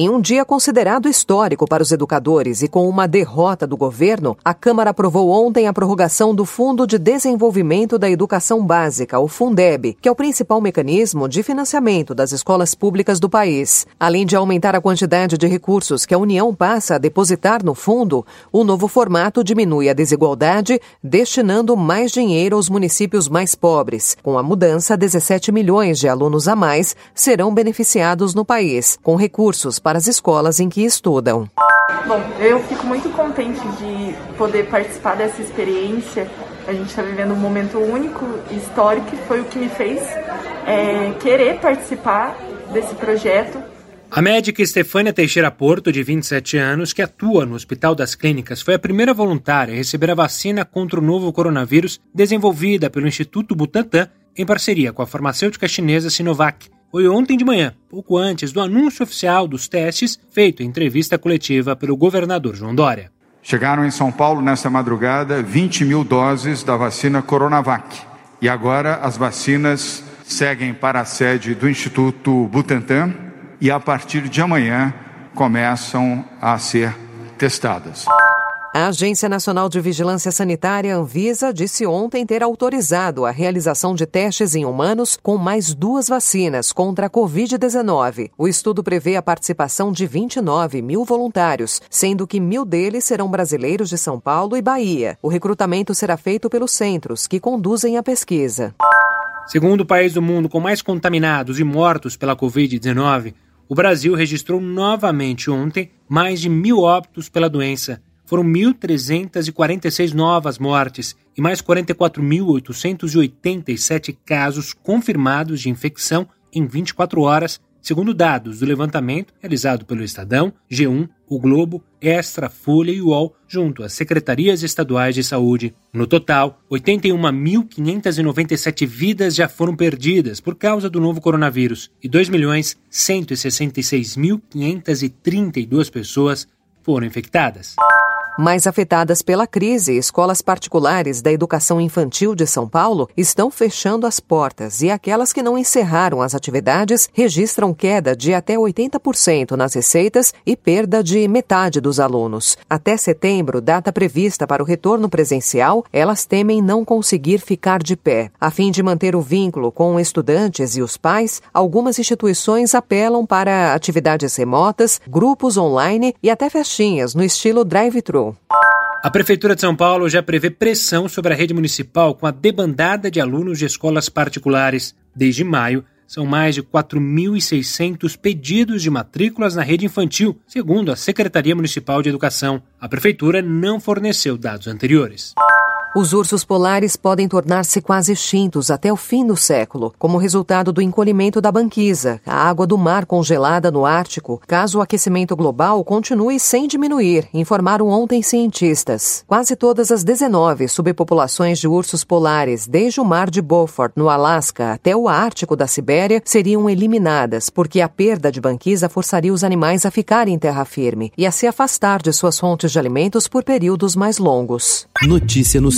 Em um dia considerado histórico para os educadores e com uma derrota do governo, a Câmara aprovou ontem a prorrogação do Fundo de Desenvolvimento da Educação Básica, o Fundeb, que é o principal mecanismo de financiamento das escolas públicas do país. Além de aumentar a quantidade de recursos que a União passa a depositar no fundo, o novo formato diminui a desigualdade, destinando mais dinheiro aos municípios mais pobres. Com a mudança, 17 milhões de alunos a mais serão beneficiados no país, com recursos para as escolas em que estudam. Bom, eu fico muito contente de poder participar dessa experiência. A gente está vivendo um momento único, histórico, e foi o que me fez é, querer participar desse projeto. A médica Estefânia Teixeira Porto, de 27 anos, que atua no Hospital das Clínicas, foi a primeira voluntária a receber a vacina contra o novo coronavírus desenvolvida pelo Instituto Butantan em parceria com a farmacêutica chinesa Sinovac foi ontem de manhã, pouco antes do anúncio oficial dos testes feito em entrevista coletiva pelo governador João Dória. Chegaram em São Paulo nesta madrugada 20 mil doses da vacina Coronavac. E agora as vacinas seguem para a sede do Instituto Butantan e a partir de amanhã começam a ser testadas. A Agência Nacional de Vigilância Sanitária, Anvisa, disse ontem ter autorizado a realização de testes em humanos com mais duas vacinas contra a Covid-19. O estudo prevê a participação de 29 mil voluntários, sendo que mil deles serão brasileiros de São Paulo e Bahia. O recrutamento será feito pelos centros que conduzem a pesquisa. Segundo o país do mundo com mais contaminados e mortos pela Covid-19, o Brasil registrou novamente ontem mais de mil óbitos pela doença foram 1.346 novas mortes e mais 44.887 casos confirmados de infecção em 24 horas, segundo dados do levantamento realizado pelo Estadão, G1, o Globo, Extra, Folha e UOL, junto às secretarias estaduais de saúde. No total, 81.597 vidas já foram perdidas por causa do novo coronavírus e 2.166.532 pessoas foram infectadas. Mais afetadas pela crise, escolas particulares da educação infantil de São Paulo estão fechando as portas e aquelas que não encerraram as atividades registram queda de até 80% nas receitas e perda de metade dos alunos. Até setembro, data prevista para o retorno presencial, elas temem não conseguir ficar de pé. A fim de manter o vínculo com estudantes e os pais, algumas instituições apelam para atividades remotas, grupos online e até festinhas no estilo drive-thru. A Prefeitura de São Paulo já prevê pressão sobre a rede municipal com a debandada de alunos de escolas particulares. Desde maio, são mais de 4.600 pedidos de matrículas na rede infantil, segundo a Secretaria Municipal de Educação. A Prefeitura não forneceu dados anteriores. Os ursos polares podem tornar-se quase extintos até o fim do século, como resultado do encolhimento da banquisa, a água do mar congelada no Ártico, caso o aquecimento global continue sem diminuir, informaram ontem cientistas. Quase todas as 19 subpopulações de ursos polares, desde o Mar de Beaufort, no Alasca, até o Ártico da Sibéria, seriam eliminadas, porque a perda de banquisa forçaria os animais a ficarem em terra firme e a se afastar de suas fontes de alimentos por períodos mais longos. Notícia no